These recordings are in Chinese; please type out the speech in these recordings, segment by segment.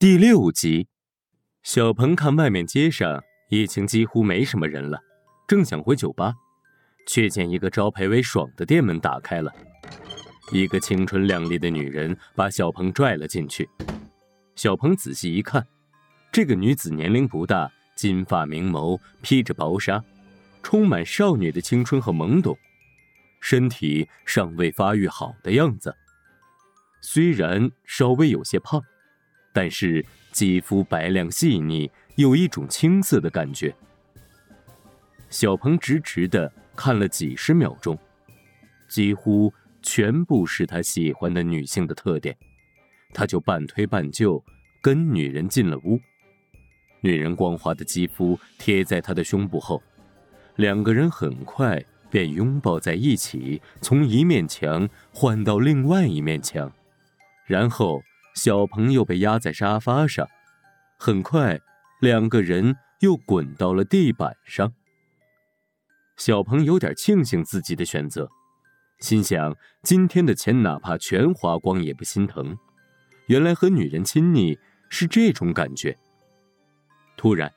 第六集，小鹏看外面街上已经几乎没什么人了，正想回酒吧，却见一个招牌为“爽”的店门打开了，一个青春靓丽的女人把小鹏拽了进去。小鹏仔细一看，这个女子年龄不大，金发明眸，披着薄纱，充满少女的青春和懵懂，身体尚未发育好的样子，虽然稍微有些胖。但是肌肤白亮细腻，有一种青涩的感觉。小鹏直直的看了几十秒钟，几乎全部是他喜欢的女性的特点，他就半推半就跟女人进了屋。女人光滑的肌肤贴在他的胸部后，两个人很快便拥抱在一起，从一面墙换到另外一面墙，然后。小朋友被压在沙发上，很快，两个人又滚到了地板上。小鹏有点庆幸自己的选择，心想今天的钱哪怕全花光也不心疼。原来和女人亲昵是这种感觉。突然，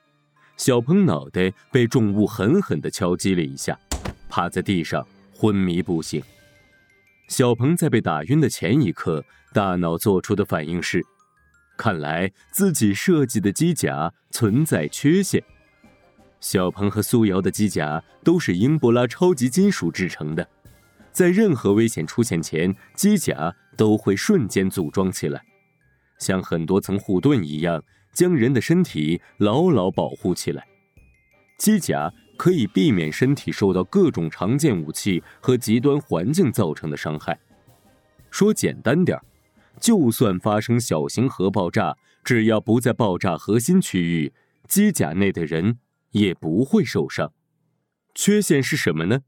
小鹏脑袋被重物狠狠地敲击了一下，趴在地上昏迷不醒。小鹏在被打晕的前一刻，大脑做出的反应是：看来自己设计的机甲存在缺陷。小鹏和苏瑶的机甲都是英布拉超级金属制成的，在任何危险出现前，机甲都会瞬间组装起来，像很多层护盾一样，将人的身体牢牢保护起来。机甲。可以避免身体受到各种常见武器和极端环境造成的伤害。说简单点就算发生小型核爆炸，只要不在爆炸核心区域，机甲内的人也不会受伤。缺陷是什么呢？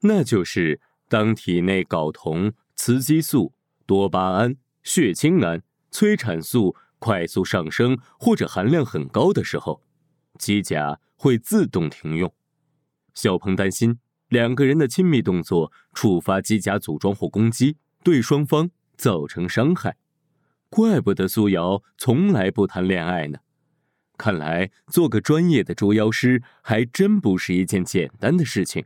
那就是当体内睾酮、雌激素、多巴胺、血清胺、催产素快速上升或者含量很高的时候，机甲。会自动停用。小鹏担心两个人的亲密动作触发机甲组装或攻击，对双方造成伤害。怪不得苏瑶从来不谈恋爱呢。看来做个专业的捉妖师还真不是一件简单的事情。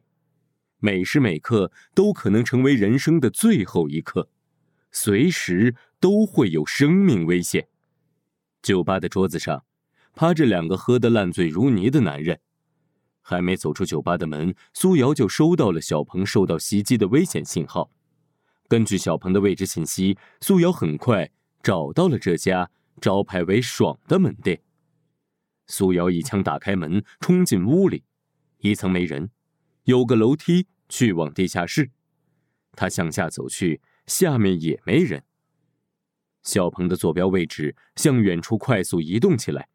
每时每刻都可能成为人生的最后一刻，随时都会有生命危险。酒吧的桌子上。趴着两个喝得烂醉如泥的男人，还没走出酒吧的门，苏瑶就收到了小鹏受到袭击的危险信号。根据小鹏的位置信息，苏瑶很快找到了这家招牌为“爽”的门店。苏瑶一枪打开门，冲进屋里，一层没人，有个楼梯去往地下室。他向下走去，下面也没人。小鹏的坐标位置向远处快速移动起来。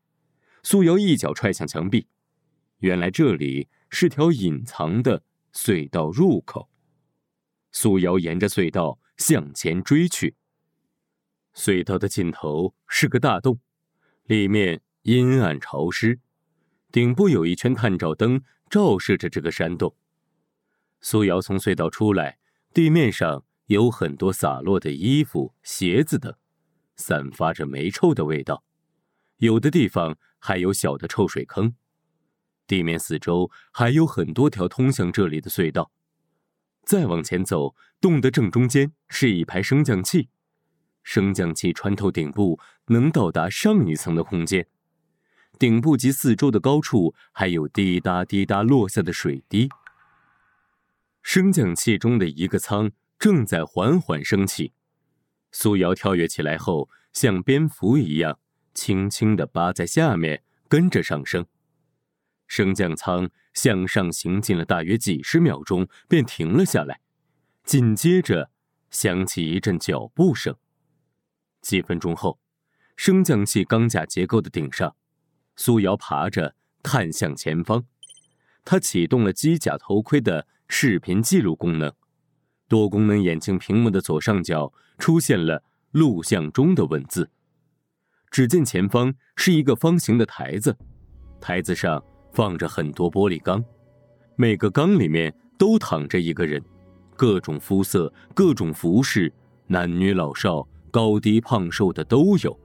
苏瑶一脚踹向墙壁，原来这里是条隐藏的隧道入口。苏瑶沿着隧道向前追去。隧道的尽头是个大洞，里面阴暗潮湿，顶部有一圈探照灯照射着这个山洞。苏瑶从隧道出来，地面上有很多洒落的衣服、鞋子等，散发着霉臭的味道。有的地方还有小的臭水坑，地面四周还有很多条通向这里的隧道。再往前走，洞的正中间是一排升降器，升降器穿透顶部，能到达上一层的空间。顶部及四周的高处还有滴答滴答落下的水滴。升降器中的一个舱正在缓缓升起，苏瑶跳跃起来后，像蝙蝠一样。轻轻地扒在下面，跟着上升。升降舱向上行进了大约几十秒钟，便停了下来。紧接着，响起一阵脚步声。几分钟后，升降器钢架结构的顶上，苏瑶爬着看向前方。他启动了机甲头盔的视频记录功能，多功能眼镜屏幕的左上角出现了录像中的文字。只见前方是一个方形的台子，台子上放着很多玻璃缸，每个缸里面都躺着一个人，各种肤色、各种服饰，男女老少、高低胖瘦的都有。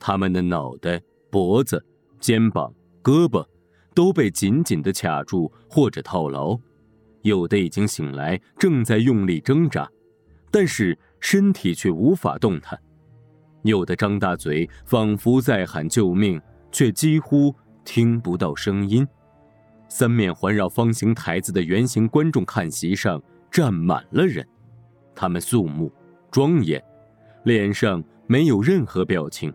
他们的脑袋、脖子、肩膀、胳膊都被紧紧的卡住或者套牢，有的已经醒来，正在用力挣扎，但是身体却无法动弹；有的张大嘴，仿佛在喊救命，却几乎听不到声音。三面环绕方形台子的圆形观众看席上站满了人，他们肃穆、庄严，脸上没有任何表情，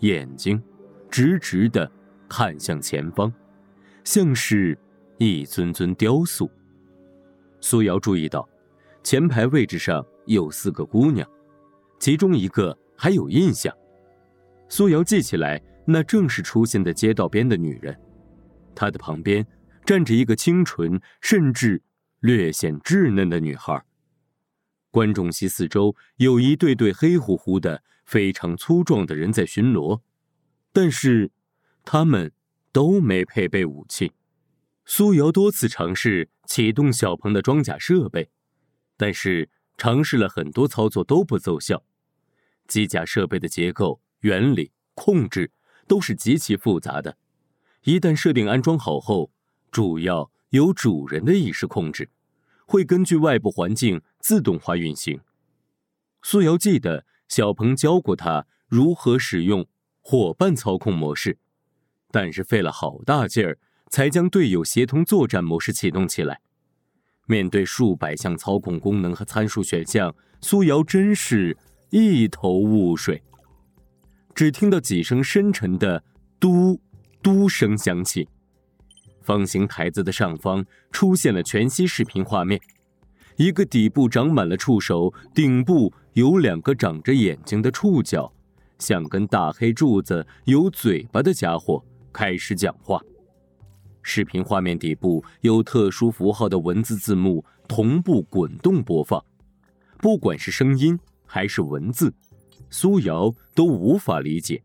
眼睛直直的看向前方，像是一尊尊雕塑。苏瑶注意到，前排位置上有四个姑娘，其中一个还有印象。苏瑶记起来，那正是出现在街道边的女人。她的旁边站着一个清纯甚至略显稚嫩的女孩。观众席四周有一对对黑乎乎的、非常粗壮的人在巡逻，但是他们都没配备武器。苏瑶多次尝试启动小鹏的装甲设备，但是尝试了很多操作都不奏效。机甲设备的结构、原理、控制都是极其复杂的。一旦设定安装好后，主要由主人的意识控制，会根据外部环境自动化运行。苏瑶记得小鹏教过他如何使用伙伴操控模式，但是费了好大劲儿才将队友协同作战模式启动起来。面对数百项操控功能和参数选项，苏瑶真是一头雾水。只听到几声深沉的“嘟”。嘟声响起，方形台子的上方出现了全息视频画面。一个底部长满了触手、顶部有两个长着眼睛的触角、像根大黑柱子、有嘴巴的家伙开始讲话。视频画面底部有特殊符号的文字字幕同步滚动播放，不管是声音还是文字，苏瑶都无法理解。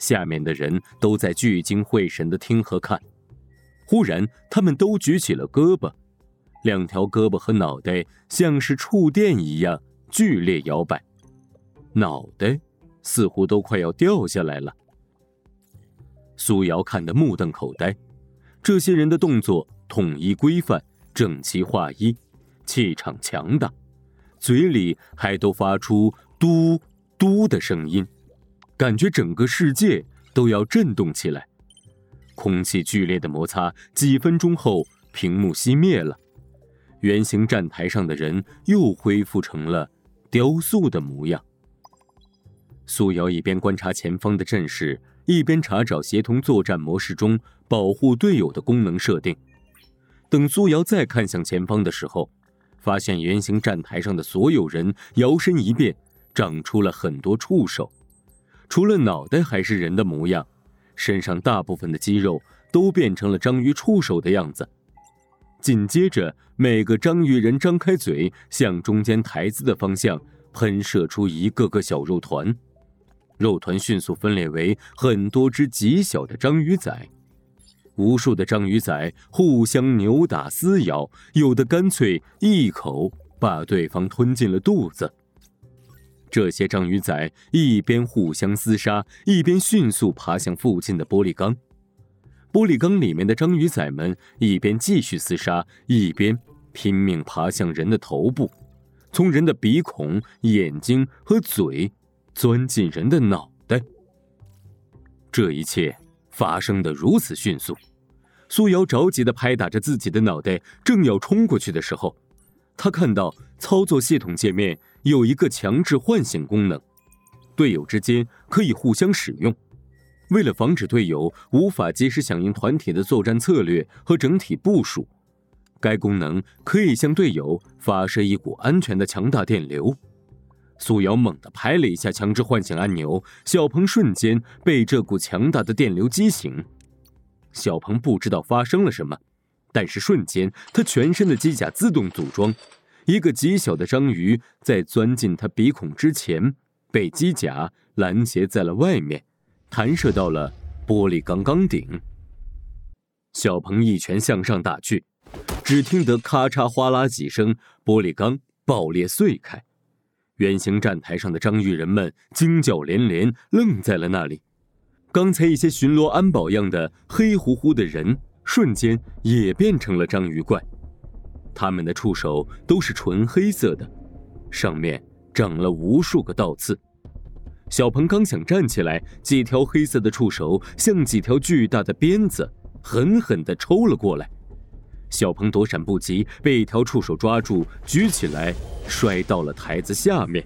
下面的人都在聚精会神的听和看，忽然，他们都举起了胳膊，两条胳膊和脑袋像是触电一样剧烈摇摆，脑袋似乎都快要掉下来了。苏瑶看得目瞪口呆，这些人的动作统一规范，整齐划一，气场强大，嘴里还都发出“嘟嘟”的声音。感觉整个世界都要震动起来，空气剧烈的摩擦，几分钟后，屏幕熄灭了，圆形站台上的人又恢复成了雕塑的模样。苏瑶一边观察前方的阵势，一边查找协同作战模式中保护队友的功能设定。等苏瑶再看向前方的时候，发现圆形站台上的所有人摇身一变，长出了很多触手。除了脑袋还是人的模样，身上大部分的肌肉都变成了章鱼触手的样子。紧接着，每个章鱼人张开嘴，向中间台子的方向喷射出一个个小肉团，肉团迅速分裂为很多只极小的章鱼仔，无数的章鱼仔互相扭打撕咬，有的干脆一口把对方吞进了肚子。这些章鱼仔一边互相厮杀，一边迅速爬向附近的玻璃缸。玻璃缸里面的章鱼仔们一边继续厮杀，一边拼命爬向人的头部，从人的鼻孔、眼睛和嘴钻进人的脑袋。这一切发生的如此迅速，苏瑶着急地拍打着自己的脑袋，正要冲过去的时候，他看到操作系统界面。有一个强制唤醒功能，队友之间可以互相使用。为了防止队友无法及时响应团体的作战策略和整体部署，该功能可以向队友发射一股安全的强大电流。苏瑶猛地拍了一下强制唤醒按钮，小鹏瞬间被这股强大的电流击醒。小鹏不知道发生了什么，但是瞬间他全身的机甲自动组装。一个极小的章鱼在钻进他鼻孔之前，被机甲拦截在了外面，弹射到了玻璃缸缸顶。小鹏一拳向上打去，只听得咔嚓哗啦几声，玻璃缸爆裂碎开。圆形站台上的章鱼人们惊叫连连，愣在了那里。刚才一些巡逻安保样的黑乎乎的人，瞬间也变成了章鱼怪。他们的触手都是纯黑色的，上面长了无数个倒刺。小鹏刚想站起来，几条黑色的触手像几条巨大的鞭子，狠狠地抽了过来。小鹏躲闪不及，被一条触手抓住，举起来，摔到了台子下面。